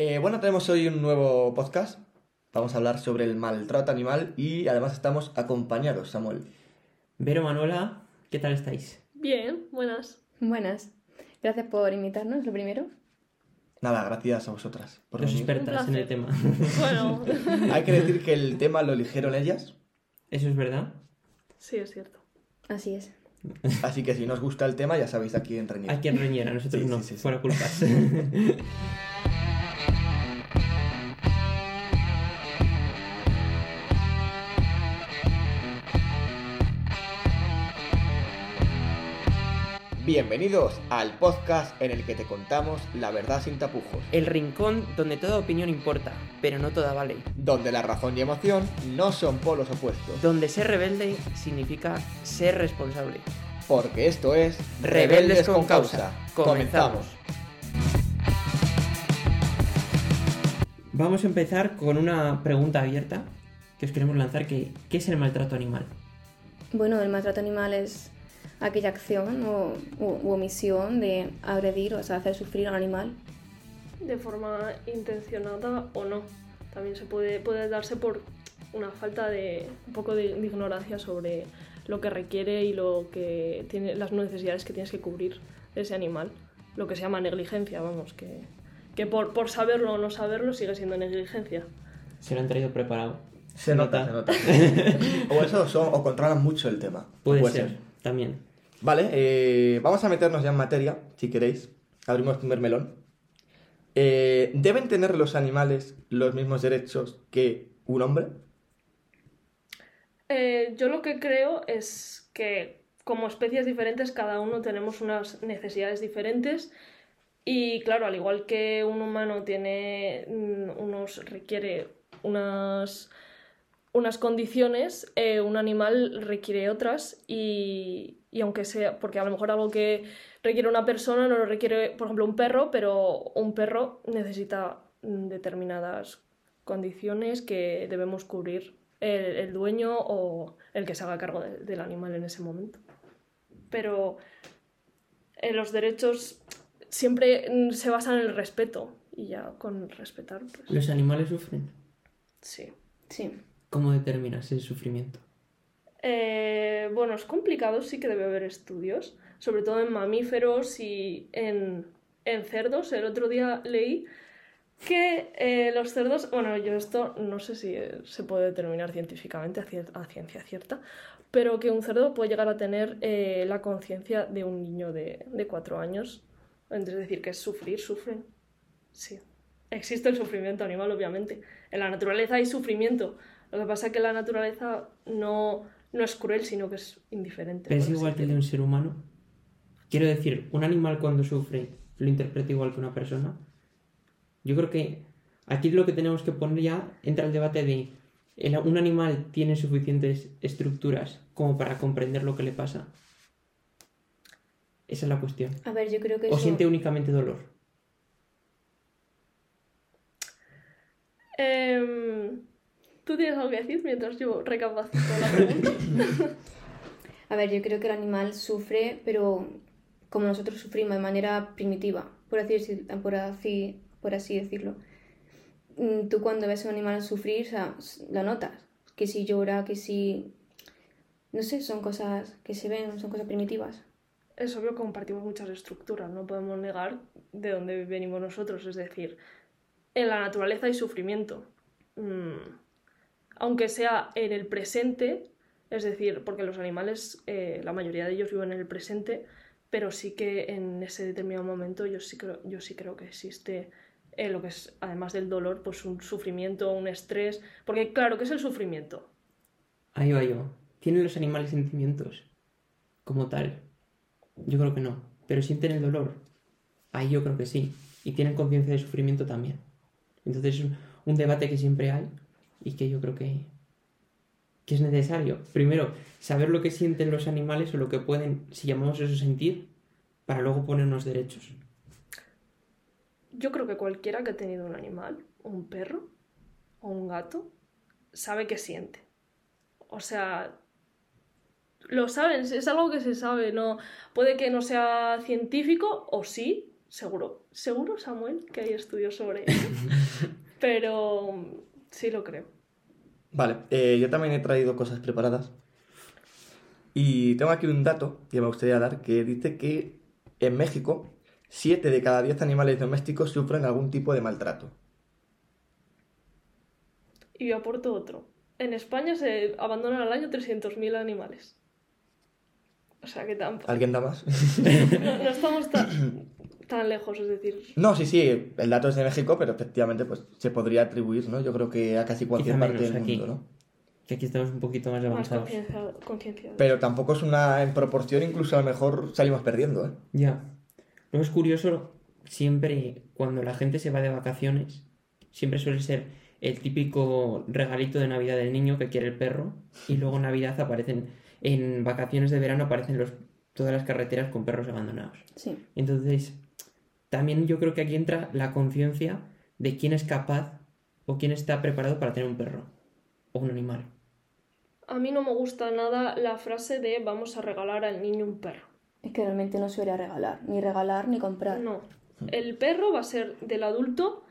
Eh, bueno, tenemos hoy un nuevo podcast. Vamos a hablar sobre el maltrato animal y además estamos acompañados, Samuel. Vero Manuela, ¿qué tal estáis? Bien, buenas. Buenas. Gracias por invitarnos, lo primero. Nada, gracias a vosotras. Por venir. expertas en el tema. Bueno, Hay que decir que el tema lo eligieron ellas, ¿Eso es verdad? sí, es cierto. Así es. así que si no os gusta el tema ya sabéis a quién reñir. Hay quien reñera, nosotros Sí, no, sí, sí, sí. fuera culpas. Bienvenidos al podcast en el que te contamos la verdad sin tapujos, el rincón donde toda opinión importa, pero no toda vale. donde la razón y emoción no son polos opuestos, Donde ser rebelde significa ser responsable. porque esto es Rebeldes con causa. Comenzamos. Vamos a empezar con una pregunta abierta que os queremos lanzar, que ¿qué es el maltrato animal? Bueno, el maltrato animal es aquella acción o u omisión de agredir o sea, hacer sufrir a un animal. De forma intencionada o no. También se puede, puede darse por una falta de un poco de, de ignorancia sobre lo que requiere y lo que tiene las necesidades que tienes que cubrir de ese animal. Lo que se llama negligencia, vamos, que, que por, por saberlo o no saberlo sigue siendo negligencia. Se lo han traído preparado. Se nota, se nota. o eso son, o controlan mucho el tema. Puede, ser, también. Vale, eh, vamos a meternos ya en materia, si queréis. Abrimos el primer melón. Eh, ¿Deben tener los animales los mismos derechos que un hombre? Eh, yo lo que creo es que como especies diferentes cada uno tenemos unas necesidades diferentes y claro, al igual que un humano tiene mm, unos requiere unas unas condiciones, un animal requiere otras y aunque sea, porque a lo mejor algo que requiere una persona no lo requiere, por ejemplo, un perro, pero un perro necesita mm, determinadas condiciones que debemos cubrir el, el dueño o el que se haga cargo de- del animal en ese momento. Pero eh, los derechos siempre mm, se basan en el respeto y ya con respetar, pues ¿Los animales sufren? sí. Sí. ¿Cómo determinas el sufrimiento? Eh, bueno, es complicado, sí que debe haber estudios, sobre todo en mamíferos y en, en cerdos. El otro día leí que eh, los cerdos, bueno, yo esto no sé si eh, se puede determinar científicamente a, ciencia cierta, pero que un cerdo puede llegar a tener la conciencia de un niño de, de cuatro años. Es decir, que es sufrir, sufren. Sí. Existe el sufrimiento animal, obviamente. En la naturaleza hay sufrimiento. Lo que pasa es que la naturaleza no, no es cruel, sino que es indiferente. ¿Pero es igual que el de un ser humano? Quiero decir, un animal cuando sufre lo interpreta igual que una persona. Yo creo que aquí lo que tenemos que poner ya entra el debate de ¿el- un animal tiene suficientes estructuras como para comprender lo que le pasa. Esa es la cuestión. A ver, yo creo que O eso... siente únicamente dolor. Em, ¿Tú tienes algo que decir mientras yo recapacito la pregunta? A ver, yo creo que el animal sufre, pero como nosotros sufrimos de manera primitiva, por así, por así, por así decirlo. Mm, Tú cuando ves a un animal sufrir, o sea, lo notas. Que si llora, que si... No sé, son cosas que se ven, son cosas primitivas. es obvio que compartimos muchas estructuras, no podemos negar de dónde venimos nosotros. Es decir, en la naturaleza hay sufrimiento. Mm, Aunque sea en el presente, es decir, porque los animales, eh, la mayoría de ellos viven en el presente, pero sí que en ese determinado momento yo sí creo, yo sí creo que existe eh, lo que es, además del dolor, pues un sufrimiento, un estrés. Porque claro, ¿qué es el sufrimiento? Ahí va yo. ¿Tienen los animales sentimientos como tal? Yo creo que no. Pero sienten el dolor. Ahí yo creo que sí. Y tienen conciencia de sufrimiento también. Entonces es un, un debate que siempre hay y que yo creo que, que es necesario. Primero, saber lo que sienten los animales o lo que pueden, si llamamos eso sentir, para luego ponernos derechos. Yo creo que cualquiera que ha tenido un animal, un perro o un gato, sabe que siente. O sea, lo saben, es algo que se sabe, no puede que no sea científico o sí, seguro, seguro Samuel que hay estudios sobre eso, pero sí lo creo. Vale, eh, yo también he traído cosas preparadas. Y tengo aquí un dato que me gustaría dar que dice que en México 7 de cada 10 animales domésticos sufren algún tipo de maltrato. Y yo aporto otro. En España se abandonan al año 300.000 animales. O sea que tampoco... ¿Alguien da más? No, no estamos tan, tan lejos, es decir... No, sí, sí, el dato es de México, pero efectivamente pues se podría atribuir, ¿no? Yo creo que a casi cualquier Quizá parte del aquí. mundo, ¿no? Que aquí estamos un poquito más avanzados. concienciados. Pero tampoco es una en proporción, incluso a lo mejor salimos perdiendo, ¿eh? Ya. Luego es curioso, siempre cuando la gente se va de vacaciones, siempre suele ser el típico regalito de Navidad del niño que quiere el perro y luego en Navidad aparecen, en vacaciones de verano aparecen los, todas las carreteras con perros abandonados. Sí. Entonces, también yo creo que aquí entra la conciencia de quién es capaz o quién está preparado para tener un perro o un animal. A mí no me gusta nada la frase de vamos a regalar al niño un perro. Es que realmente no suele regalar, ni regalar ni comprar. No. El perro va a ser del adulto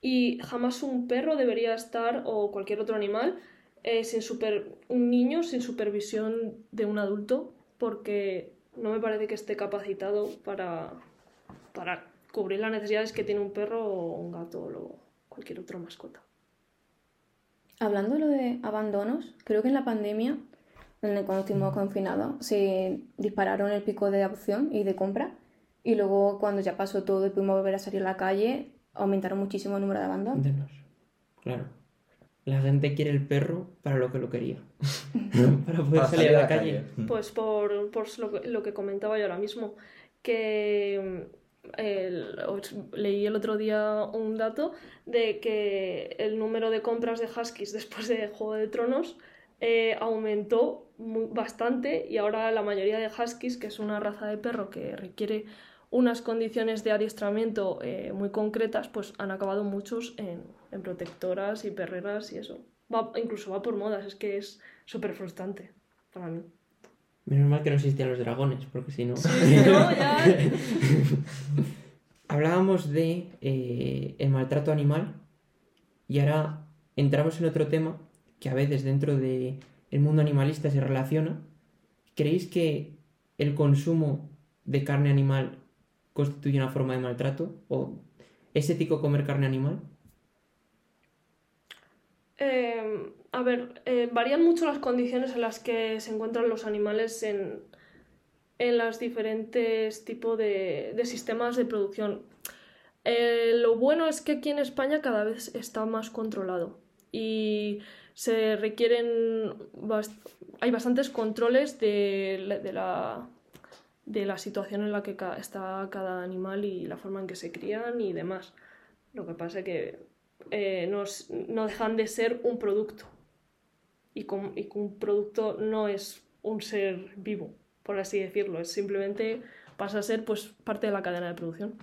y jamás un perro debería estar, o cualquier otro animal, eh, sin super... un niño sin supervisión de un adulto, porque no me parece que esté capacitado para, para cubrir las necesidades que tiene un perro o un gato o lo- cualquier otra mascota. Hablando de lo de abandonos, creo que en la pandemia, en el- cuando estuvimos confinados, se dispararon el pico de adopción y de compra. Y luego, cuando ya pasó todo y pudimos volver a salir a la calle, aumentaron muchísimo el número de abandonos. Claro. La gente quiere el perro para lo que lo quería. para poder Para salir a la calle. Pues por, por lo, que, lo que comentaba yo ahora mismo, que leí el otro día un dato de que el número de compras de Huskies después de Juego de Tronos eh, aumentó bastante y ahora la mayoría de Huskies, que es una raza de perro que requiere unas condiciones de adiestramiento eh, muy concretas, pues han acabado muchos en, en protectoras y perreras y eso. Va, incluso va por modas, es que es súper frustrante para mí. Menos mal que no existían los dragones, porque si no. No, ya. Hablábamos de eh, el maltrato animal y ahora entramos en otro tema que a veces dentro del mundo animalista se relaciona. ¿Creéis que el consumo de carne animal constituye una forma de maltrato? ¿O es ético comer carne animal? Eh, a ver, eh, varían mucho las condiciones en las que se encuentran los animales en, en los diferentes tipos de, de sistemas de producción. Eh, lo bueno es que aquí en España cada vez está más controlado y se requieren hay bastantes controles de, la- de la, de la situación en la que está cada animal y la forma en que se crían y demás. Lo que pasa es que eh, no, no dejan de ser un producto. Y, que un producto no es un ser vivo, por así decirlo. Es simplemente pasa a ser pues parte de la cadena de producción.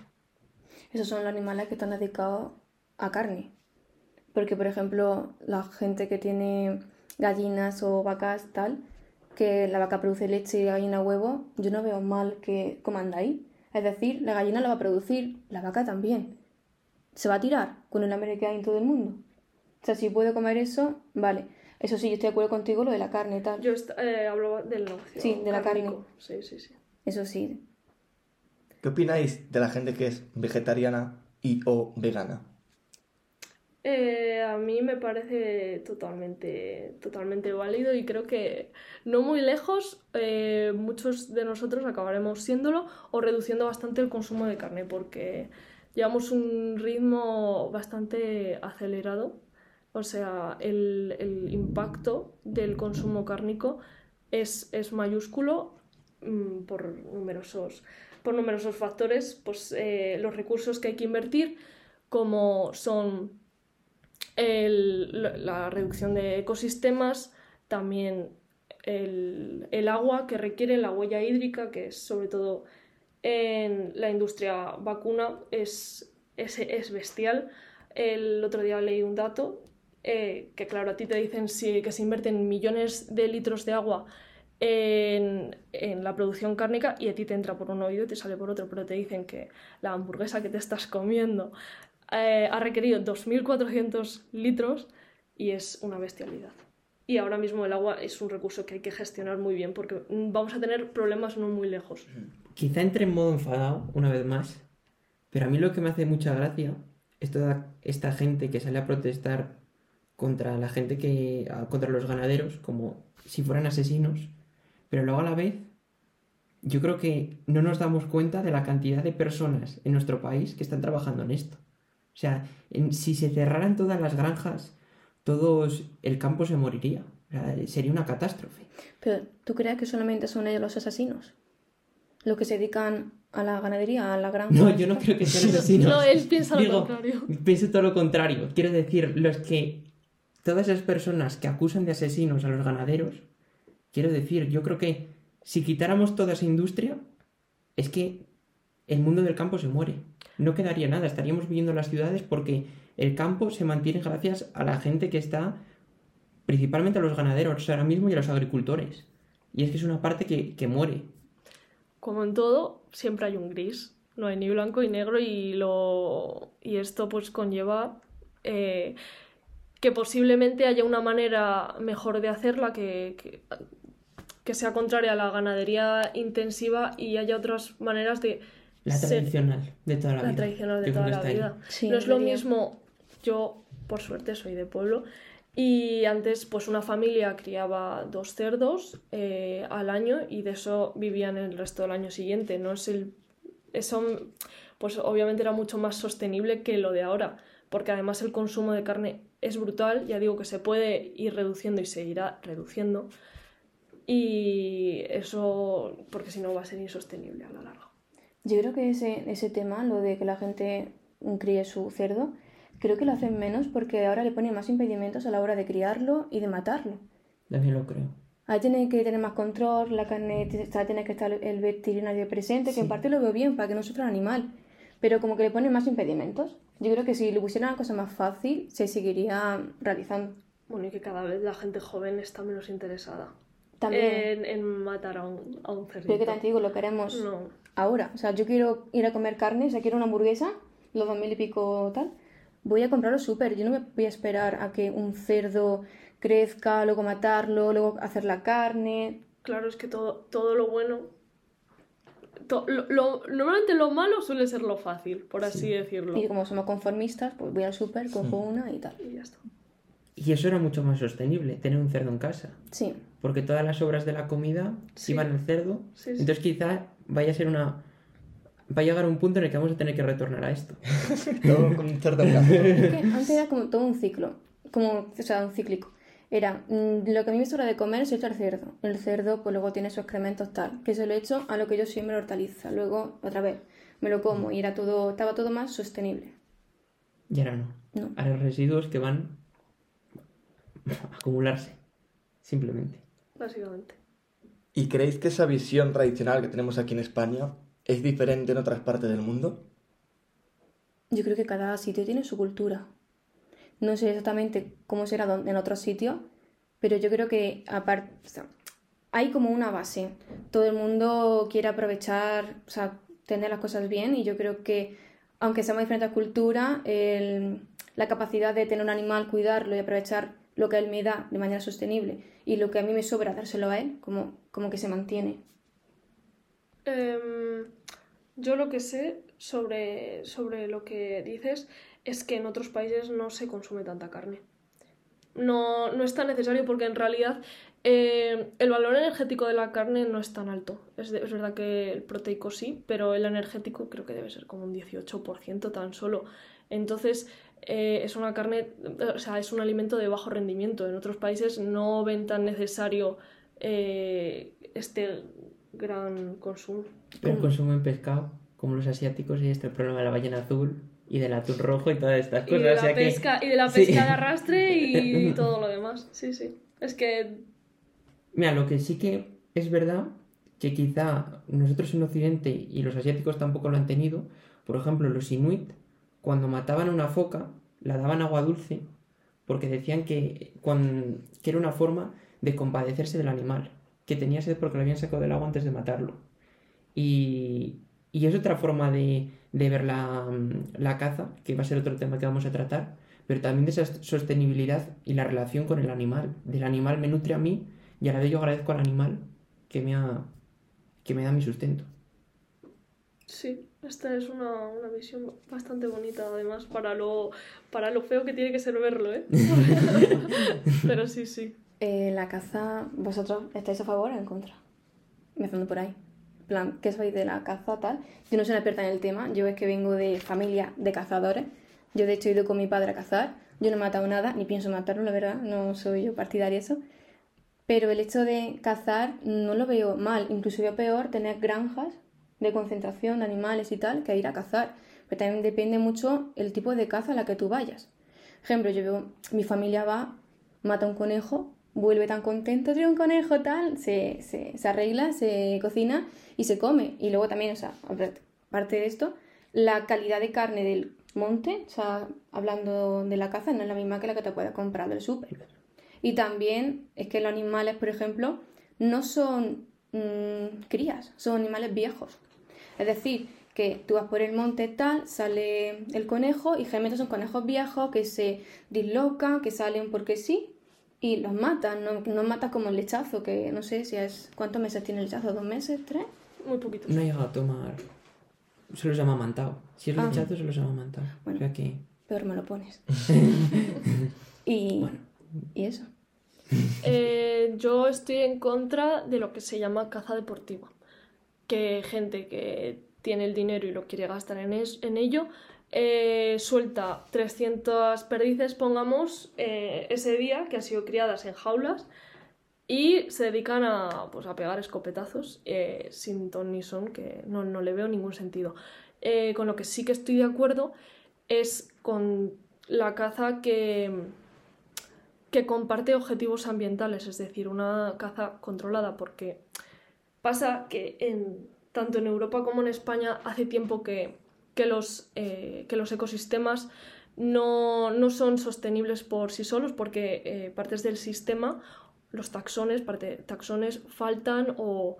Esos son los animales que están dedicados a carne. Porque, por ejemplo, la gente que tiene gallinas o vacas, tal, que la vaca produce leche y gallina huevo, yo no veo mal que coman ahí. Es decir, la gallina la va a producir, la vaca también. ¿Se va a tirar con el hambre que hay en todo el mundo? O sea, si puede comer eso, vale. Eso sí, yo estoy de acuerdo contigo, lo de la carne y tal. Yo eh, hablo del negocio. Sí, de la cárnico. Sí, sí, sí. Eso sí. ¿Qué opináis de la gente que es vegetariana y o vegana? Eh, a mí me parece totalmente, totalmente válido y creo que no muy lejos eh, muchos de nosotros acabaremos siéndolo o reduciendo bastante el consumo de carne porque llevamos un ritmo bastante acelerado. O sea, el, el impacto del consumo cárnico es, es mayúsculo mm, por numerosos, por numerosos factores. Pues eh, los recursos que hay que invertir, como son el- la- reducción de ecosistemas, también el, el agua que requiere, la huella hídrica, que es sobre todo en la industria vacuna, es, es, es bestial. El otro día leí un dato eh, que, claro, a ti te dicen si- que se invierten millones de litros de agua en, la producción cárnica y a ti te entra por un oído y te sale por otro, pero te dicen que la hamburguesa que te estás comiendo eh, ha requerido 2.400 litros y es una bestialidad. Y ahora mismo el agua es un recurso que hay que gestionar muy bien porque vamos a tener problemas no muy lejos. Quizá entre en modo enfadado, una vez más, pero a mí lo que me hace mucha gracia es toda esta gente que sale a protestar contra la gente que. a- contra los ganaderos, como si fueran asesinos, pero luego a la vez. Yo creo que no nos damos cuenta de la cantidad de personas en nuestro país que están trabajando en esto. O sea, en- si se cerraran todas las granjas, todos el campo se moriría. O sea, sería una catástrofe. Pero ¿tú crees que solamente son ellos los asesinos? Los que se dedican a la ganadería, a la granja. No, yo no creo que sean asesinos. No, él piensa lo Digo, contrario. Pienso todo lo contrario. Quiero decir, los que. Todas esas personas que acusan de asesinos a los ganaderos, quiero decir, yo creo que si quitáramos toda esa industria, es que el mundo del campo se muere. No quedaría nada, estaríamos viviendo en las ciudades porque el campo se mantiene gracias a la gente que está, principalmente a los ganaderos ahora mismo y a los agricultores. Y es que es una parte que, que muere. Como en todo, siempre hay un gris. No hay ni blanco ni negro y, lo... y esto pues conlleva eh, que posiblemente haya una manera mejor de hacerla que, que, que sea contraria a la ganadería intensiva y haya otras maneras de La ser- tradicional de toda la, la vida. tradicional de toda la vida. Sí, no es lo mismo, yo por suerte soy de pueblo y antes pues una familia criaba dos cerdos eh, al año y de eso vivían el resto del año siguiente. No es el, eso pues obviamente era mucho más sostenible que lo de ahora, porque además el consumo de carne es brutal, ya digo que se puede ir reduciendo y seguirá reduciendo. Y eso, porque si no va a ser insostenible a la larga. Yo creo que ese, ese tema, lo de que la gente críe su cerdo, creo que lo hacen menos porque ahora le ponen más impedimentos a la hora de criarlo y de matarlo. También lo creo. Ahí tiene que tener más control, la carne tiene que estar el veterinario presente, que Sí. en parte lo veo bien para que no sufra el animal, pero como que le ponen más impedimentos. Yo creo que si le pusieran una cosa más fácil, se seguiría realizando. Bueno, y que cada vez la gente joven está menos interesada También, en, en matar a un, a un cerdito. pero que te digo, lo queremos No, ahora. O sea, yo quiero ir a comer carne, o sea, quiero una hamburguesa, los dos mil y pico tal. Voy a comprarlo súper. Yo no me voy a esperar a que un cerdo crezca, luego matarlo, luego hacer la carne. claro, es que todo, todo lo bueno... to- lo- lo- normalmente lo malo suele ser lo fácil, por así decirlo. Y como somos conformistas, pues voy al súper, cojo una y tal. Y ya está. Y eso era mucho más sostenible, tener un cerdo en casa. Sí. Porque todas las obras de la comida Sí. iban al cerdo. Sí, sí. Entonces quizá vaya a ser una... Va a llegar un punto en el que vamos a tener que retornar a esto. Todo con un cerdo en casa. Es que antes era como todo un ciclo, como, o sea, un cíclico. Era, mm, lo que a mí me sobra de comer se echa al cerdo. El cerdo, pues luego tiene sus excrementos tal, que se lo echo a lo que yo siembro hortaliza. Luego, otra vez, me lo como y era todo, estaba todo más sostenible. Y ahora no. No. Ahora residuos que van a acumularse. Simplemente. Básicamente. ¿Y creéis que esa visión tradicional que tenemos aquí en España es diferente en otras partes del mundo? Yo creo que cada sitio tiene su cultura. No sé exactamente cómo será en otros sitios, pero yo creo que aparte, hay como una base. Todo el mundo quiere aprovechar, o sea, tener las cosas bien y yo creo que, aunque seamos diferentes culturas, el- la capacidad de tener un animal, cuidarlo y aprovechar lo que él me da de manera sostenible y lo que a mí me sobra dárselo a él, como, como que se mantiene. Em, yo lo que sé sobre, sobre lo que dices es que en otros países no se consume tanta carne. No, no es tan necesario porque en realidad eh, el valor energético de la carne no es tan alto. Es, es verdad que el proteico sí, pero el energético creo que debe ser como un 18% tan solo. Entonces eh, es una carne, o sea, es un alimento de bajo rendimiento. En otros países no ven tan necesario eh, este gran consumo. Pero consumen pescado, como los asiáticos, y está el problema de la ballena azul y del atún rojo y todas estas Y cosas. de, o la sea que- pesca, y de la Sí. pesca de arrastre y todo lo demás. Sí, sí. Es que Mira, lo que sí que es verdad, que quizá nosotros en Occidente y los asiáticos tampoco lo han tenido, por ejemplo, los inuit, cuando mataban una foca, la daban agua dulce, porque decían que, cuan- que era una forma de compadecerse del animal. que tenía sed porque lo habían sacado del agua antes de matarlo. Y, y es otra forma de, de ver la, la caza, que va a ser otro tema que vamos a tratar, pero también de esa sostenibilidad y la relación con el animal. Del animal me nutre a mí y a la vez yo agradezco al animal que me, ha, que me da mi sustento. Sí, esta es una, una visión bastante bonita, además, para lo, para lo feo que tiene que ser verlo, ¿eh? Pero sí, sí. Eh, la caza, ¿vosotros estáis a favor o en contra? Empezando por ahí. Plan, ¿qué sabéis de la caza tal? Yo no soy una experta en el tema, yo es que vengo de familia de cazadores. Yo de hecho he ido con mi padre a cazar. Yo no he matado nada, ni pienso matarlo, la verdad, no soy yo partidaria de eso. Pero el hecho de cazar no lo veo mal, incluso veo peor tener granjas de concentración de animales y tal que ir a cazar. Pero también depende mucho el tipo de caza a la que tú vayas. Ejemplo, yo veo, mi familia va, mata un conejo, vuelve tan contento, tiene un conejo tal, se, se, se arregla, se cocina y se come. Y luego también, o sea, aparte de esto, la calidad de carne del monte, o sea, hablando de la caza, no es la misma que la que te puedes comprar del súper. Y también es que los animales, por ejemplo, no son mmm, crías, son animales viejos. Es decir, que tú vas por el monte tal, sale el conejo y generalmente son conejos viejos que se dislocan, que salen porque sí y los matan. No, no matas como el lechazo, que no sé si es. ¿Cuántos meses tiene el lechazo? ¿Dos meses? ¿Tres? Muy poquitos. No he llegado a tomar. Se los llama mantado. Si es Ah. lechazo, se los llama mantado. Bueno. O sea que. Peor me lo pones. y, Bueno. y eso. Eh, yo estoy en contra de lo que se llama caza deportiva. Que gente que tiene el dinero y lo quiere gastar en, es- en ello, eh, suelta 300 perdices, pongamos, eh, ese día, que han sido criadas en jaulas, y se dedican a, pues, a pegar escopetazos eh, sin ton ni son, que no, no le veo ningún sentido. Con lo que sí que estoy de acuerdo es con la caza que, que comparte objetivos ambientales, es decir, una caza controlada, porque pasa que en, tanto en Europa como en España hace tiempo que, que los, eh, que los ecosistemas no, no son sostenibles por sí solos, porque eh, partes del sistema, los taxones, parte, taxones faltan o,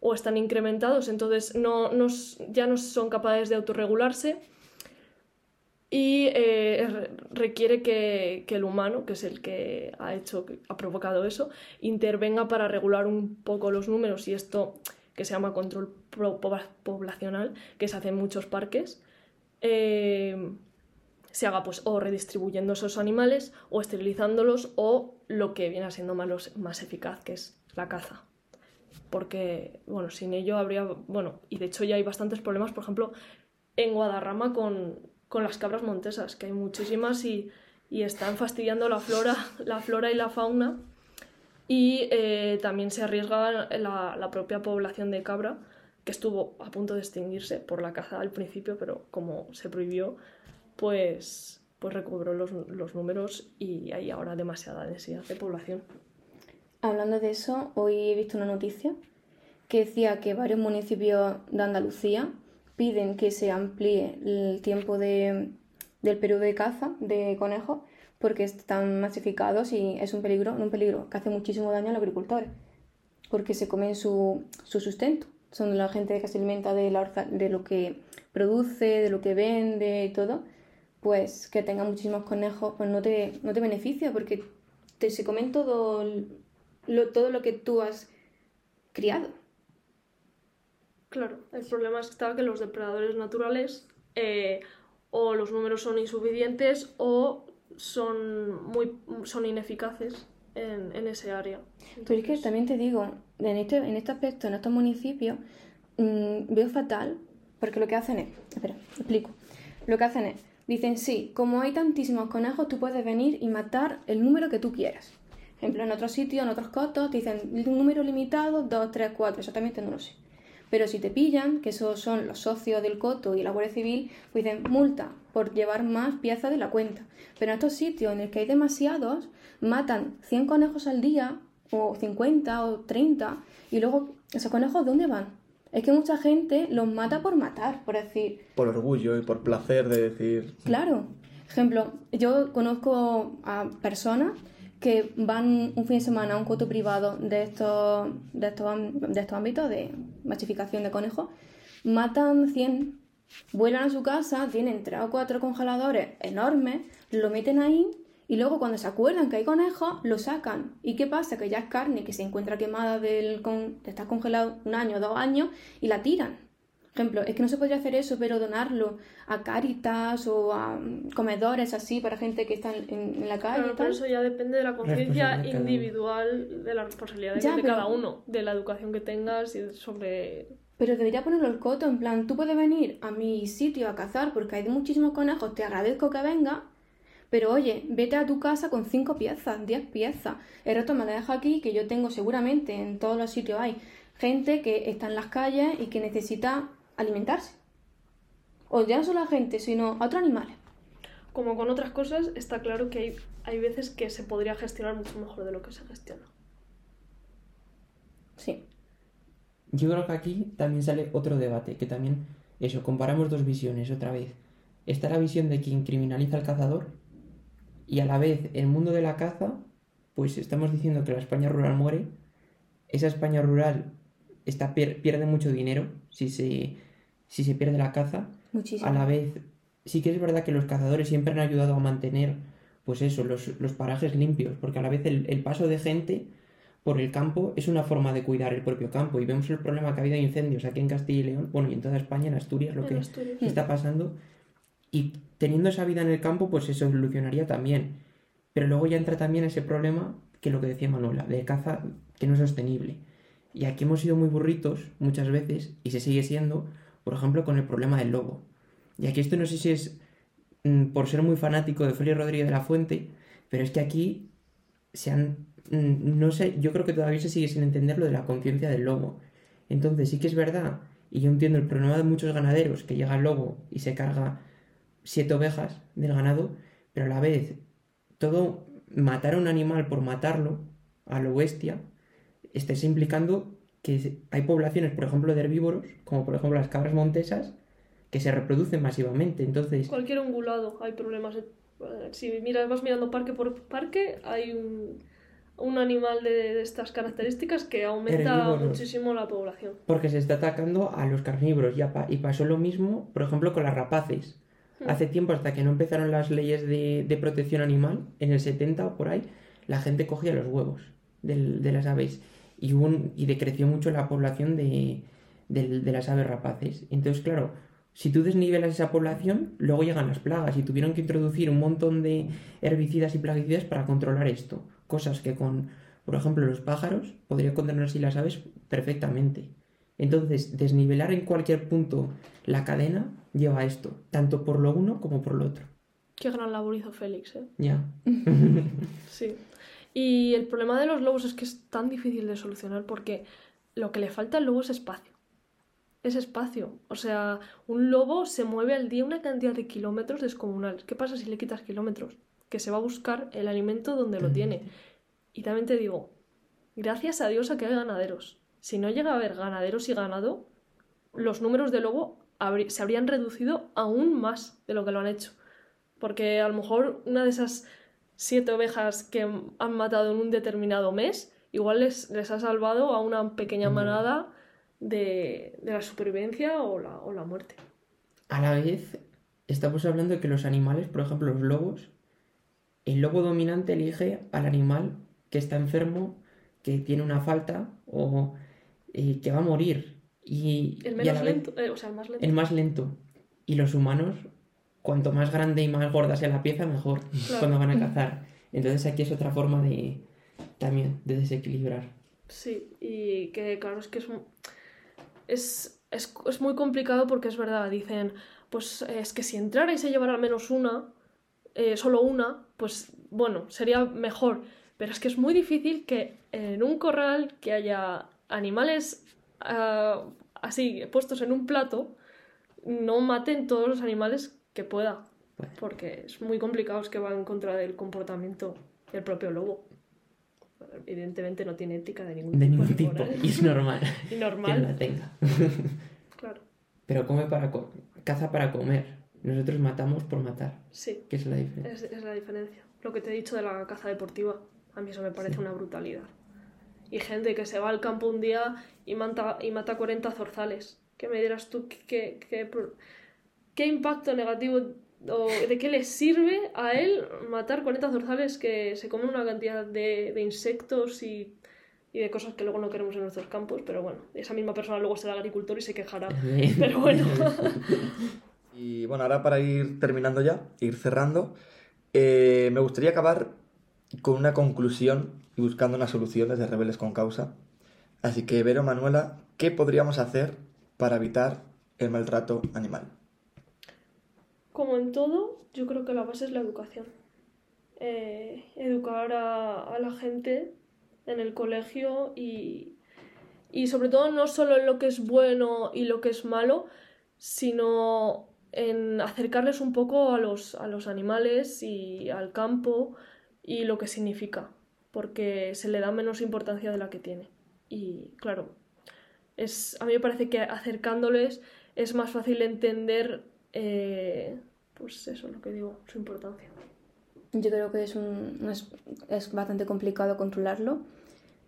o están incrementados, entonces no, no ya no son capaces de autorregularse y eh, re- requiere que, que el humano, que es el que ha hecho, ha provocado eso, intervenga para regular un poco los números. Y esto que se llama control poblacional, que se hace en muchos parques, eh, se haga pues o redistribuyendo esos animales o esterilizándolos o lo que viene siendo más, más eficaz, que es la caza. Porque, bueno, sin ello habría, bueno, y de hecho ya hay bastantes problemas, por ejemplo, en Guadarrama con, con las cabras montesas, que hay muchísimas y, y están fastidiando la flora, la flora y la fauna. Y eh, también se arriesga la, la propia población de cabra, que estuvo a punto de extinguirse por la caza al principio, pero como se prohibió, pues, pues recobró los, los números y hay ahora demasiada densidad de población. Hablando de eso, hoy he visto una noticia que decía que varios municipios de Andalucía piden que se amplíe el tiempo de, del periodo de caza de conejos porque están masificados y es un peligro, un peligro que hace muchísimo daño a los agricultores porque se comen su, su sustento. Son la gente que se alimenta de, la orza- de lo que produce, de lo que vende y todo. Pues que tenga muchísimos conejos, pues no te, no te beneficia porque te, se comen todo lo, todo lo que tú has criado. Claro, el problema está que los depredadores naturales eh, o los números son insuficientes o son muy son ineficaces en, en ese área. Pero es que Entonces, también te digo, en este, en este aspecto, en estos municipios, mm, veo fatal, porque lo que hacen es, espera, explico, lo que hacen es, dicen, sí, como hay tantísimos conejos, tú puedes venir y matar el número que tú quieras. Por ejemplo, en otros sitios, en otros cotos, te dicen un número limitado, 2, 3, 4, exactamente no lo sé. Pero si te pillan, que esos son los socios del coto y la Guardia Civil, pues dicen multa por llevar más piezas de la cuenta. Pero en estos sitios en el que hay demasiados, matan 100 conejos al día, o 50 o 30, y luego, ¿esos conejos dónde van? Es que mucha gente los mata por matar, por decir, Por orgullo y por placer de decir. Claro. Ejemplo, yo conozco a personas que van un fin de semana a un coto privado de estos, de estos, de estos ámbitos de machificación de conejos, matan 100, vuelan a su casa, tienen tres o cuatro congeladores enormes, lo meten ahí y luego cuando se acuerdan que hay conejos, lo sacan. ¿Y qué pasa? Que ya es carne que se encuentra quemada del con- estar congelado un año, dos años y la tiran. Ejemplo, es que no se podría hacer eso, pero donarlo a Caritas o a mm, comedores así para gente que está en, en la calle. Claro, y pero eso ya depende de la conciencia individual, de la responsabilidad de, Ya, de pero- cada uno, de la educación que tengas y sobre... Pero debería ponerlo el coto, en plan, tú puedes venir a mi sitio a cazar porque hay muchísimos conejos, te agradezco que vengas, pero oye, vete a tu casa con cinco piezas, diez piezas. El resto me lo deja aquí, que yo tengo seguramente, en todos los sitios hay gente que está en las calles y que necesita alimentarse. O ya no solo a gente, sino a otros animales. Como con otras cosas, está claro que hay, hay veces que se podría gestionar mucho mejor de lo que se gestiona. Sí. Yo creo que aquí también sale otro debate, que también, eso, comparamos dos visiones otra vez. Está la visión de quien criminaliza al cazador y a la vez el mundo de la caza, pues estamos diciendo que la España rural muere. Esa España rural está, pier- pierde mucho dinero si se, si se pierde la caza. Muchísimo. A la vez, sí que es verdad que los cazadores siempre han ayudado a mantener, pues eso, los, los parajes limpios, porque a la vez el, el paso de gente por el campo es una forma de cuidar el propio campo. Y vemos el problema que ha habido de incendios aquí en Castilla y León, bueno, y en toda España, en Asturias, lo En que Asturias. está pasando. Y teniendo esa vida en el campo, pues se solucionaría también. Pero luego ya entra también ese problema que lo que decía Manuela, de caza que no es sostenible. Y aquí hemos sido muy burritos muchas veces, y se sigue siendo, por ejemplo, con el problema del lobo. Y aquí esto no sé si es mm, por ser muy fanático de Félix Rodríguez de la Fuente, pero es que aquí se han... mm, No sé, yo creo que todavía se sigue sin entender lo de la conciencia del lobo. Entonces sí que es verdad, y yo entiendo el problema de muchos ganaderos, que llega el lobo y se carga siete ovejas del ganado, pero a la vez todo matar a un animal por matarlo, a lo bestia, estés implicando que hay poblaciones, por ejemplo, de herbívoros, como por ejemplo las cabras montesas, que se reproducen masivamente. Entonces, Cualquier ungulado, hay problemas. eh, Si miras, vas mirando parque por parque, hay un, un animal de, de estas características que aumenta Herbívoros. muchísimo la población. porque se está atacando a los carnívoros ya pa- y pasó lo mismo, por ejemplo, con las rapaces. Hace tiempo, hasta que no empezaron las leyes de, de protección animal, en el 70 o por ahí, la gente cogía los huevos de las aves y, hubo un- y decreció mucho la población de, las aves rapaces. Entonces, claro, si tú desnivelas esa población, luego llegan las plagas y tuvieron que introducir un montón de herbicidas y plaguicidas para controlar esto. Cosas que con, por ejemplo, los pájaros podría controlarse las aves perfectamente. Entonces, desnivelar en cualquier punto la cadena lleva a esto, tanto por lo uno como por lo otro. Qué gran labor hizo Félix, ¿eh? Ya. Sí. Y el problema de los lobos es que es tan difícil de solucionar porque lo que le falta al lobo es espacio. Es espacio. O sea, un lobo se mueve al día una cantidad de kilómetros descomunales. ¿Qué pasa si le quitas kilómetros? Que se va a buscar el alimento donde lo tiene. Y también te digo, gracias a Dios a que hay ganaderos. Si no llega a haber ganaderos y ganado, los números de lobo se habrían reducido aún más de lo que lo han hecho. Porque a lo mejor una de esas siete ovejas que han matado en un determinado mes, igual les, les ha salvado a una pequeña manada de, de la supervivencia o la, o la muerte. A la vez, estamos hablando de que los animales, por ejemplo, los lobos, el lobo dominante elige al animal que está enfermo, que tiene una falta o eh, que va a morir. Y, El y a menos la vez- lento, eh, o sea, el más lento. el más lento. Y los humanos, cuanto más grande y más gorda sea la pieza, mejor Claro. cuando van a cazar. Entonces aquí es otra forma de también de desequilibrar. Sí, y que claro, es que es, es, es, es muy complicado porque es verdad, dicen, pues es que si entrara y se llevara al menos una, eh, solo una, pues bueno, sería mejor. Pero es que es muy difícil que en un corral que haya animales ah, así puestos en un plato, no maten todos los animales que pueda. Porque es muy complicado, es que va en contra del comportamiento del propio lobo. Evidentemente no tiene ética de ningún De tipo. ningún ni tipo. Y es normal Y que la normal, tenga. claro. Pero come para co- caza para comer. Nosotros matamos por matar. Sí, Que es la diferencia. es, es la diferencia. Lo que te he dicho de la caza deportiva. A mí eso me parece una brutalidad. Y gente que se va al campo un día y mata, y mata 40 zorzales. ¿Qué me dirás tú? ¿Qué, qué, pro- qué impacto negativo o de qué le sirve a él matar 40 zorzales que se comen una cantidad de, de insectos y, y de cosas que luego no queremos en nuestros campos? Pero bueno, esa misma persona luego será agricultor y se quejará. Pero bueno. Y bueno, ahora para ir terminando ya, ir cerrando, eh, me gustaría acabar con una conclusión y buscando una solución desde Rebeldes con Causa. Así que, Vero, Manuela, ¿qué podríamos hacer para evitar el maltrato animal? Como en todo, yo creo que la base es la educación. Eh, educar a, a la gente en el colegio y, y sobre todo no solo en lo que es bueno y lo que es malo, sino en acercarles un poco a los, a los animales y al campo y lo que significa, porque se le da menos importancia de la que tiene. Y claro, es, a mí me parece que acercándoles es más fácil entender, eh, pues eso, lo que digo, su importancia. Yo creo que es, un, es, es bastante complicado controlarlo.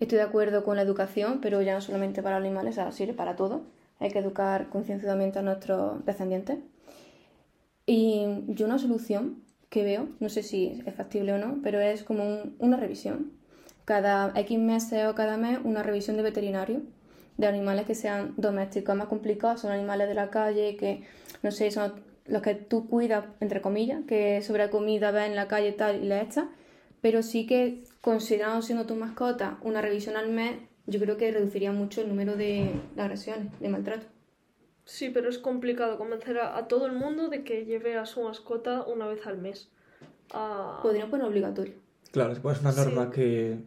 Estoy de acuerdo con la educación, pero ya no solamente para animales, sea, sirve para todo. Hay que educar concienciadamente a nuestros descendientes. Y yo una solución que veo, no sé si es factible o no, pero es como un- una revisión. Cada X meses o cada mes una revisión de veterinario de animales que sean domésticos. Más complicados son animales de la calle que, no sé, son los que tú cuidas, entre comillas, que sobre comida ves en la calle y tal y le echas. Pero sí que, considerando siendo tu mascota, una revisión al mes, yo creo que reduciría mucho el número de, agresiones, de maltrato. Sí, pero es complicado convencer a, a todo el mundo de que lleve a su mascota una vez al mes. Ah, Podrían poner obligatorio. Claro, es una norma que...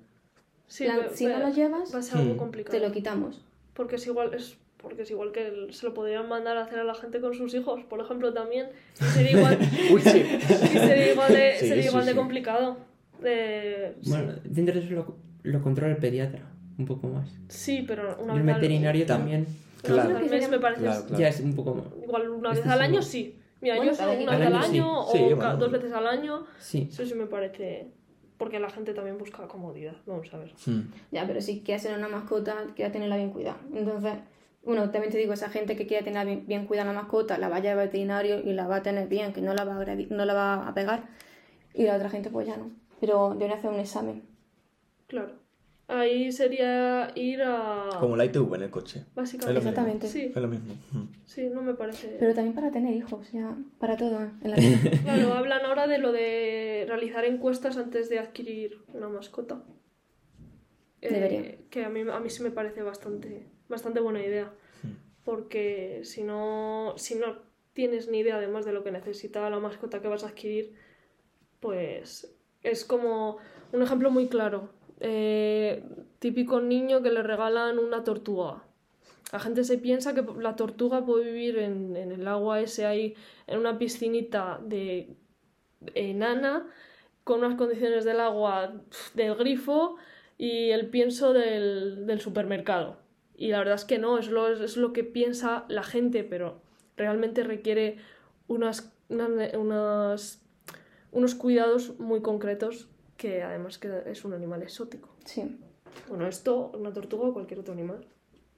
sí, plan, ve- si no lo llevas, va a ser algo Hmm. complicado. te lo quitamos. Porque es igual, es porque es igual que el- se lo podrían mandar a hacer a la gente con sus hijos, por ejemplo, también. Y sería igual, Uy, sí. y sería igual de, Sí, sería sí, igual de sí. complicado. Eh, sí. Bueno, dentro de eso lo, lo controla el pediatra, un poco más. Sí, pero una Y el vez al- veterinario Tam- también una vez Claro. al mes me parece Claro, claro. ya es un poco... igual una Este vez al sí, año sí. Mira, Bueno, yo una al vez al año o dos veces al año. Sí, Eso sí me parece. Porque la gente también busca comodidad. Vamos a ver. Hmm. Ya, pero si quieres tener una mascota, quieres tenerla bien cuidada. Entonces, bueno, también te digo, esa gente que quiere tener bien, bien cuidada la mascota, la va a llevar al veterinario y la va a tener bien, que no la va a agredir- no la va a pegar. Y la otra gente, pues ya no. Pero debería hacer un examen. Claro. Ahí sería ir a. Como la ITV en el coche. Básicamente. Es lo mismo. Exactamente. Sí, Es lo mismo. Sí, no me parece. Pero también para tener hijos, ya, para todo ¿eh? en la vida. Claro, hablan ahora de lo de realizar encuestas antes de adquirir una mascota. Eh, Debería. Que a mí, a mí sí me parece bastante, bastante buena idea. Porque si no, si no tienes ni idea además de lo que necesita la mascota que vas a adquirir, pues es como un ejemplo muy claro. Eh, típico niño que le regalan una tortuga. La gente se piensa que la tortuga puede vivir en, el agua ese ahí, en una piscinita de enana, con unas condiciones del agua del grifo y el pienso del, supermercado. Y la verdad es que no, es lo, es lo que piensa la gente, pero realmente requiere unos cuidados muy concretos que además que es un animal exótico. Sí. Bueno, esto, una tortuga o cualquier otro animal.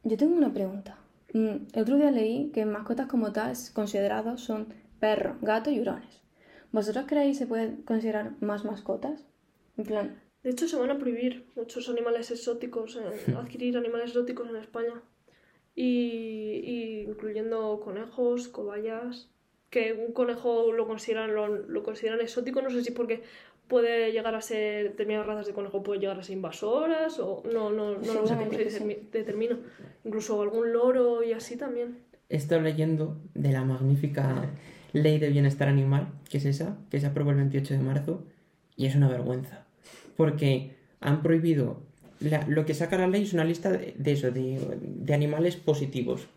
Yo tengo una pregunta. Mm, El otro día leí que mascotas como tal considerados son perros, gatos y hurones. ¿Vosotros creéis se pueden considerar más mascotas? En plan, De hecho, se van a prohibir muchos animales exóticos, eh, adquirir animales exóticos en España. Y, y incluyendo conejos, cobayas. Que un conejo lo consideran, lo, lo consideran exótico, no sé si porque puede llegar a ser, determinadas razas de conejo pueden llegar a ser invasoras, o no, no, no lo sé cómo se sí. determina. Incluso algún loro y así también. He estado leyendo de la magnífica ley de bienestar animal, que es esa, que se aprobó el 28 de marzo, y es una vergüenza. Porque han prohibido. la- lo que saca la ley es una lista de, de eso, de, de animales positivos.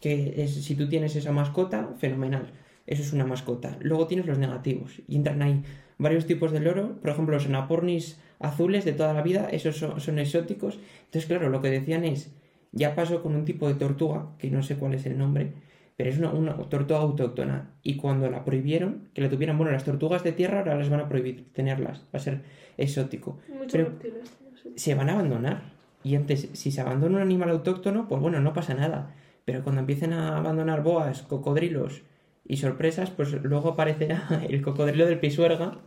Que es, si tú tienes esa mascota, fenomenal. Eso es una mascota. Luego tienes los negativos. Y entran ahí varios tipos de loro. Por ejemplo, los anapornis azules de toda la vida, esos son, son exóticos. Entonces, claro, lo que decían es. Ya pasó con un tipo de tortuga, que no sé cuál es el nombre, pero es una, una tortuga autóctona. Y cuando la prohibieron, que la tuvieran, bueno, las tortugas de tierra ahora las van a prohibir tenerlas, va a ser exótico. Muchos Pero- reptiles. sí. Se van a abandonar. Y antes, si se abandona un animal autóctono, pues bueno, no pasa nada. Pero cuando empiecen a abandonar boas, cocodrilos y sorpresas, pues luego aparecerá el cocodrilo del pisuerga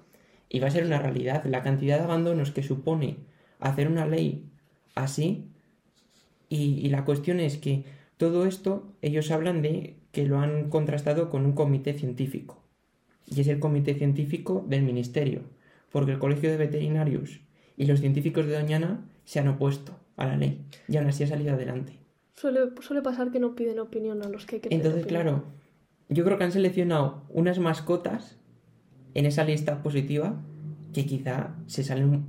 y va a ser una realidad. La cantidad de abandonos que supone hacer una ley así. Y, y la cuestión es que todo esto, ellos hablan de que lo han contrastado con un comité científico. Y es el comité científico del ministerio. Porque el colegio de veterinarios y los científicos de Doñana se han opuesto a la ley. Y aún así ha salido adelante. Suele, suele pasar que no piden opinión a los que hay que pedir Entonces, claro, yo creo que han seleccionado unas mascotas en esa lista positiva que quizá se salen,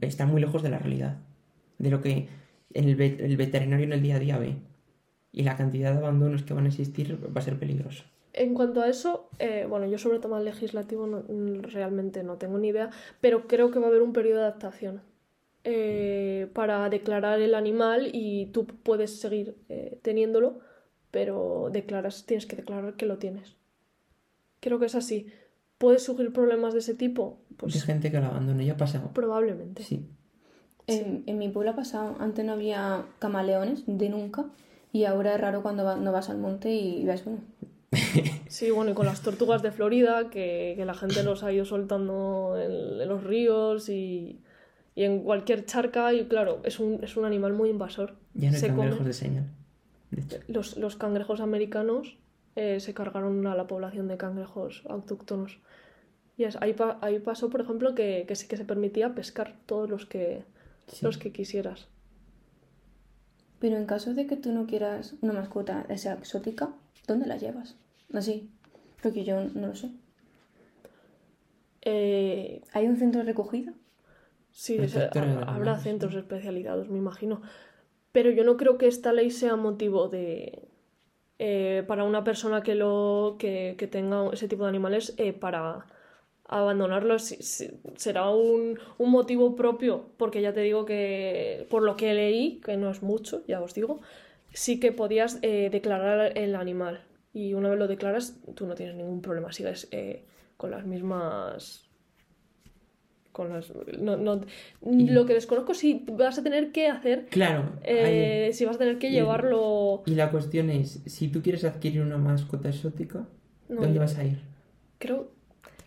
están muy lejos de la realidad, de lo que el, el veterinario en el día a día ve. Y la cantidad de abandonos que van a existir va a ser peligroso. En cuanto a eso, eh, bueno, yo sobre tema legislativo no- mm, realmente no tengo ni idea, pero creo que va a haber un periodo de adaptación eh, para declarar el animal y tú puedes seguir eh, teniéndolo, pero declaras, tienes que declarar que lo tienes. Creo que es así. ¿Puede surgir problemas de ese tipo? Hay Pues gente que lo abandona, ya ha pasado. probablemente. Sí. En, en mi pueblo ha pasado, antes no había camaleones de nunca y ahora es raro cuando va- no vas al monte y ves uno. Sí, bueno, y con las tortugas de Florida, que, que la gente los ha ido soltando en, en los ríos y, y en cualquier charca, y claro, es un, es un animal muy invasor. Ya no hay Se come- de señal. Los, los cangrejos americanos eh, se cargaron a la población de cangrejos autóctonos. Y es- ahí, pa- ahí pasó, por ejemplo, que, que sí que se permitía pescar todos los que, sí. los que quisieras. Pero en caso de que tú no quieras una mascota que sea exótica, ¿dónde la llevas? Así, porque yo no lo sé. Eh, ¿Hay un centro de recogida? Sí, es- habrá, centros especializados, me imagino. Pero yo no creo que esta ley sea motivo de eh, para una persona que lo que, que tenga ese tipo de animales eh, para abandonarlos. Será un, un motivo propio, porque ya te digo que por lo que leí, que no es mucho, ya os digo, sí que podías eh, declarar el animal. Y una vez lo declaras, tú no tienes ningún problema, sigues con las mismas con no, no- lo que desconozco si vas a tener que hacer Claro. eh, hay- si vas a tener que y- llevarlo Y la cuestión es, si tú quieres adquirir una mascota exótica, No, ¿dónde vas a ir? creo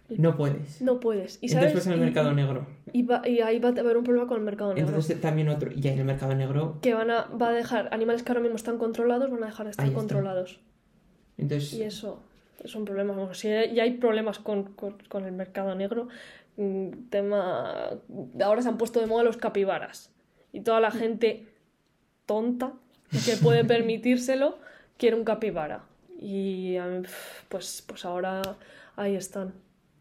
No puedes. no puedes y Entonces sabes vas al mercado y- negro. y, va- y ahí va a haber un problema con el mercado negro Entonces también otro. Y ahí en el mercado negro. que van a va a dejar animales que ahora mismo están controlados van a dejar de estar controlados Entonces. y eso es un problema Bueno, si ya hay problemas con, con- con el mercado negro tema ahora se han puesto de moda los capibaras y toda la gente tonta que puede permitírselo quiere un capibara y pues pues ahora ahí están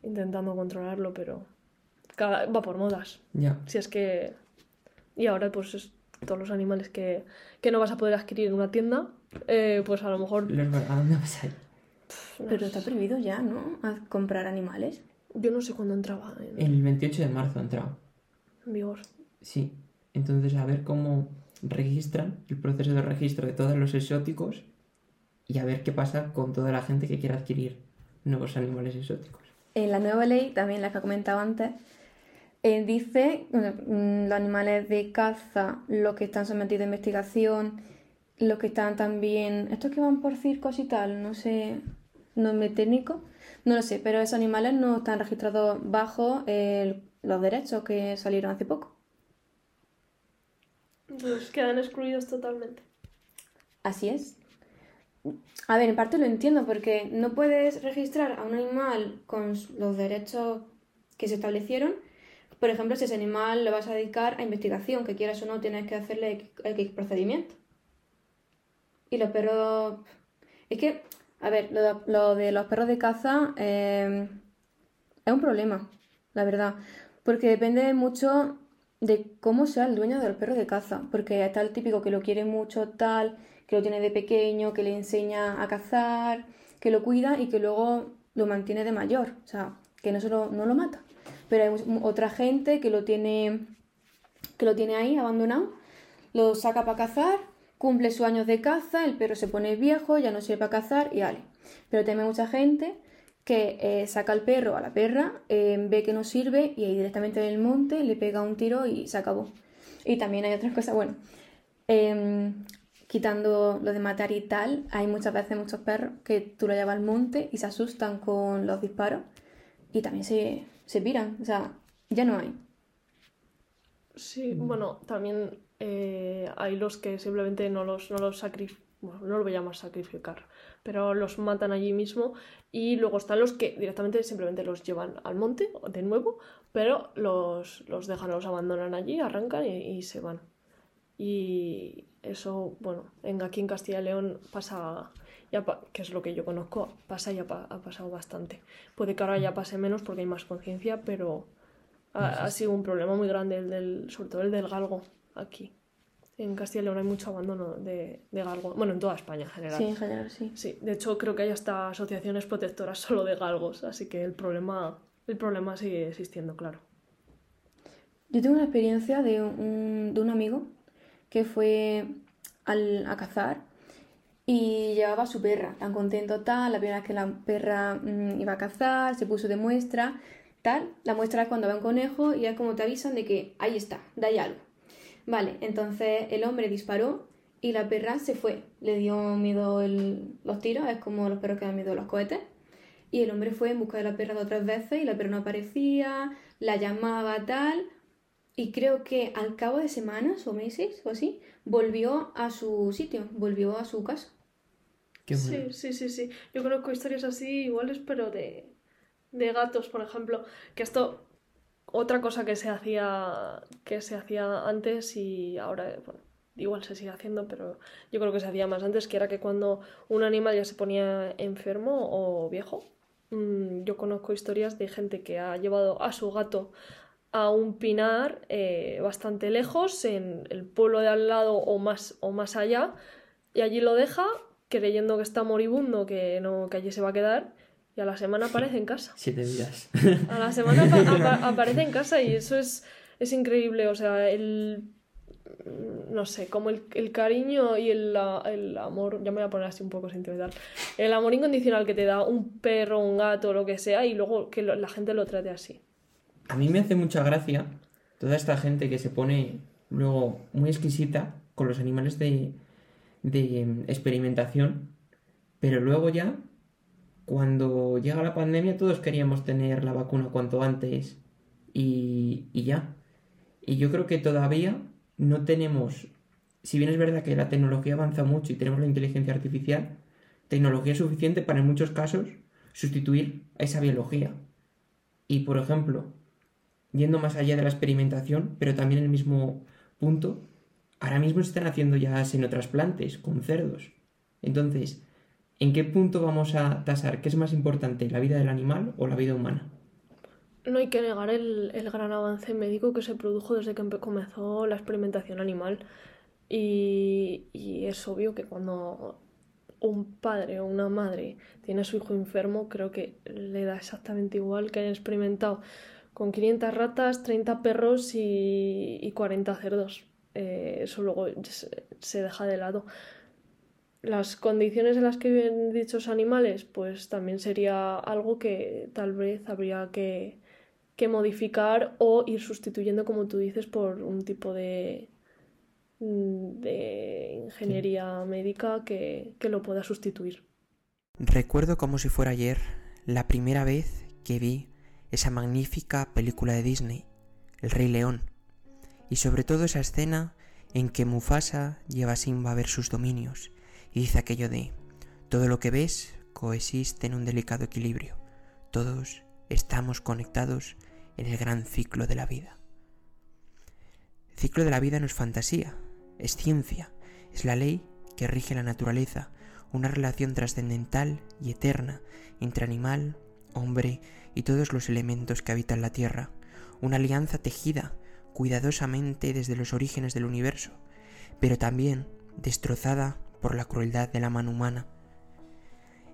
intentando controlarlo pero cada- va por modas Ya. si es que y ahora pues es todos los animales que, que no vas a poder adquirir en una tienda eh, pues a lo mejor Los- ¿A dónde vas a ir? Pero está prohibido ya, ¿no? A comprar animales. Yo no sé cuándo entraba en, El 28 de marzo ha entrado. en vigor Sí. Entonces, a ver cómo registran el proceso de registro de todos los exóticos y a ver qué pasa con toda la gente que quiera adquirir nuevos animales exóticos. En la nueva ley, también la que ha comentado antes, eh, dice bueno, mm, los animales de caza, los que están sometidos a investigación, los que están también. Estos que van por circos y tal, no sé, nombre técnico, no lo sé, pero esos animales no están registrados bajo el- los derechos que salieron hace poco. entonces quedan excluidos totalmente Así es. A ver, en parte lo entiendo porque no puedes registrar a un animal con los derechos que se establecieron. Por ejemplo, si ese animal lo vas a dedicar a investigación, que quieras o no, tienes que hacerle X procedimiento. Y los perros... Es que, a ver, lo de, lo de los perros de caza eh, es un problema, la verdad. Porque depende mucho de cómo sea el dueño del perro de caza. Porque está el típico que lo quiere mucho, tal, que lo tiene de pequeño, que le enseña a cazar, que lo cuida y que luego lo mantiene de mayor. O sea, que no, solo, no lo mata. Pero hay otra gente que lo tiene, que lo tiene ahí abandonado, lo saca para cazar, cumple sus años de caza, el perro se pone viejo, ya no sirve para cazar y vale. Pero también mucha gente que eh, saca al perro a la perra, eh, ve que no sirve y ahí directamente en el monte le pega un tiro y se acabó. Y también hay otras cosas, bueno, em, quitando lo de matar y tal, hay muchas veces muchos perros que tú lo llevas al monte y se asustan con los disparos y también se, se piran, o sea, ya no hay. Sí, bueno, también eh, hay los que simplemente no los, no los sacrifican, bueno, no lo voy a llamar sacrificar, pero los matan allí mismo y luego están los que directamente simplemente los llevan al monte de nuevo, pero los, los dejan, los abandonan allí, arrancan y, y se van. Y eso, bueno, en, aquí en Castilla y León pasa, ya pa- que es lo que yo conozco, pasa y ha, pa- ha pasado bastante. Puede que ahora ya pase menos porque hay más conciencia, pero ha, ha sido un problema muy grande, el del, sobre todo el del galgo aquí. En Castilla y León hay mucho abandono de, de galgo, bueno, en toda España en general. Sí, en general, sí. Sí, de hecho creo que hay hasta asociaciones protectoras solo de galgos, así que el problema, el problema sigue existiendo, claro. Yo tengo una experiencia de un, de un amigo que fue al- a cazar y llevaba a su perra, tan contento tal, la primera vez que la perra mm, iba a cazar, se puso de muestra, tal, la muestra es cuando va un conejo y es como te avisan de que ahí está, de ahí algo. Vale, entonces el hombre disparó y la perra se fue, le dio miedo el- los tiros, es como los perros que dan miedo a los cohetes. Y el hombre fue en busca de la perra dos o tres veces y la perra no aparecía, la llamaba tal. Y creo que al cabo de semanas o meses o así, volvió a su sitio, volvió a su casa. Qué bueno. Sí, sí, sí, sí. Yo conozco historias así iguales, pero de, de gatos, por ejemplo. Que esto, otra cosa que se hacía, que se hacía antes y ahora, bueno, igual se sigue haciendo, pero yo creo que se hacía más antes, que era que cuando un animal ya se ponía enfermo o viejo, mm, yo conozco historias de gente que ha llevado a su gato a un pinar eh, bastante lejos, en el pueblo de al lado o más, o más allá, y allí lo deja creyendo que está moribundo, que, no, que allí se va a quedar, y a la semana aparece en casa. Siete vidas. A la semana apa- apa- aparece en casa y eso es, es increíble, o sea, el... No sé, como el, el cariño y el, el amor, ya me voy a poner así un poco sentimental, el amor incondicional que te da un perro, un gato, lo que sea, y luego que lo- la gente lo trate así. A mí me hace mucha gracia toda esta gente que se pone luego muy exquisita con los animales de, de em, experimentación, pero luego ya, cuando llega la pandemia, todos queríamos tener la vacuna cuanto antes y, ya. Y yo creo que todavía no tenemos, si bien es verdad que la tecnología avanza mucho y tenemos la inteligencia artificial, tecnología suficiente para en muchos casos sustituir a esa biología. Y por ejemplo, yendo más allá de la experimentación, pero también en el mismo punto, ahora mismo se están haciendo ya senotrasplantes con cerdos. Entonces, ¿en qué punto vamos a tasar qué es más importante, la vida del animal o la vida humana? No hay que negar el, gran avance médico que se produjo desde que comenzó la experimentación animal. Y, es obvio que cuando un padre o una madre tiene a su hijo enfermo, creo que le da exactamente igual que hayan experimentado con 500 ratas, 30 perros y, y 40 cerdos. Eh, eso luego se deja de lado. Las condiciones en las que viven dichos animales, pues también sería algo que tal vez habría que, que modificar o ir sustituyendo, como tú dices, por un tipo de, mm, de ingeniería médica que, que lo pueda sustituir. Recuerdo como si fuera ayer la primera vez que vi esa magnífica película de Disney, El Rey León, y sobre todo esa escena en que Mufasa lleva a Simba a ver sus dominios dice aquello de todo lo que ves coexiste en un delicado equilibrio, todos estamos conectados en el gran ciclo de la vida. El ciclo de la vida no es fantasía, es ciencia, es la ley que rige la naturaleza, una relación trascendental y eterna entre animal, hombre y todos los elementos que habitan la Tierra, una alianza tejida cuidadosamente desde los orígenes del universo, pero también destrozada por la crueldad de la mano humana.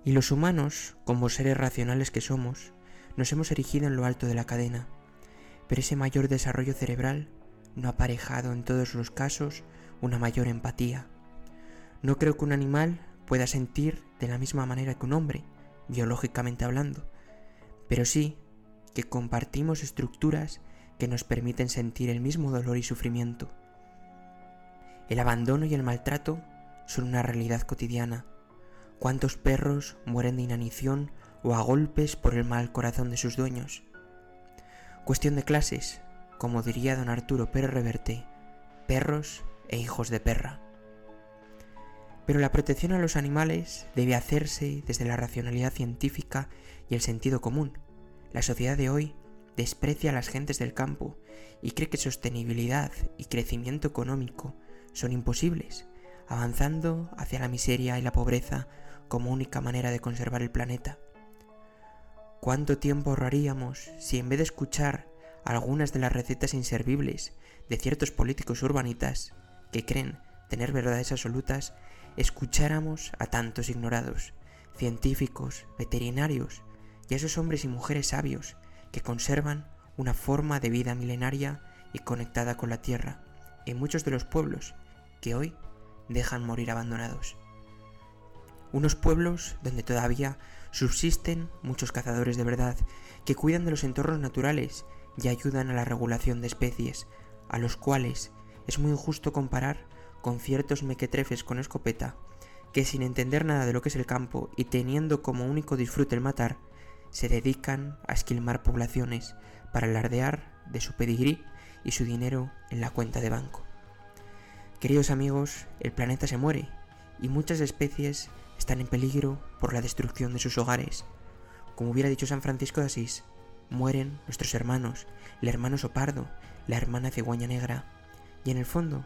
Y los humanos, como seres racionales que somos, nos hemos erigido en lo alto de la cadena, pero ese mayor desarrollo cerebral no ha aparejado en todos los casos una mayor empatía, No creo que un animal pueda sentir de la misma manera que un hombre, biológicamente hablando, pero sí que compartimos estructuras que nos permiten sentir el mismo dolor y sufrimiento. El abandono y el maltrato son una realidad cotidiana. ¿Cuántos perros mueren de inanición o a golpes por el mal corazón de sus dueños? Cuestión de clases, como diría don Arturo Pérez Reverte, perros e hijos de perra. Pero la protección a los animales debe hacerse desde la racionalidad científica y el sentido común. La sociedad de hoy desprecia a las gentes del campo y cree que sostenibilidad y crecimiento económico son imposibles, avanzando hacia la miseria y la pobreza como única manera de conservar el planeta. ¿Cuánto tiempo ahorraríamos si en vez de escuchar algunas de las recetas inservibles de ciertos políticos urbanitas que creen tener verdades absolutas, escucháramos a tantos ignorados, científicos, veterinarios y a esos hombres y mujeres sabios que conservan una forma de vida milenaria y conectada con la tierra en muchos de los pueblos que hoy dejan morir abandonados. Unos pueblos donde todavía subsisten muchos cazadores de verdad que cuidan de los entornos naturales y ayudan a la regulación de especies, a los cuales es muy injusto comparar con ciertos mequetrefes con escopeta, que sin entender nada de lo que es el campo y teniendo como único disfrute el matar, se dedican a esquilmar poblaciones para alardear de su pedigrí y su dinero en la cuenta de banco. Queridos amigos, el planeta se muere y muchas especies están en peligro por la destrucción de sus hogares. Como hubiera dicho San Francisco de Asís, mueren nuestros hermanos, el hermano sopardo, la hermana cigüeña negra. Y en el fondo,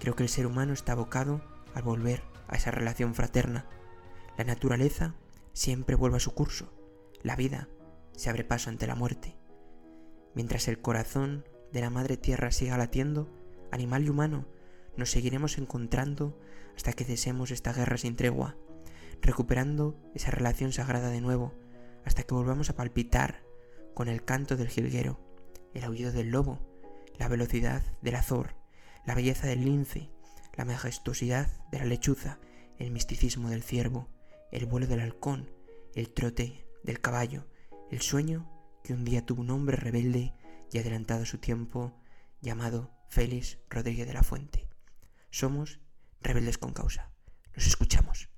creo que el ser humano está abocado al volver a esa relación fraterna. La naturaleza siempre vuelve a su curso. La vida se abre paso ante la muerte. Mientras el corazón de la madre tierra siga latiendo, animal y humano, nos seguiremos encontrando hasta que cesemos esta guerra sin tregua, recuperando esa relación sagrada de nuevo, hasta que volvamos a palpitar con el canto del jilguero, el aullido del lobo, la velocidad del azor, la belleza del lince, la majestuosidad de la lechuza, el misticismo del ciervo, el vuelo del halcón, el trote del caballo, el sueño que un día tuvo un hombre rebelde y adelantado su tiempo llamado Félix Rodríguez de la Fuente. Somos rebeldes con causa. Nos escuchamos.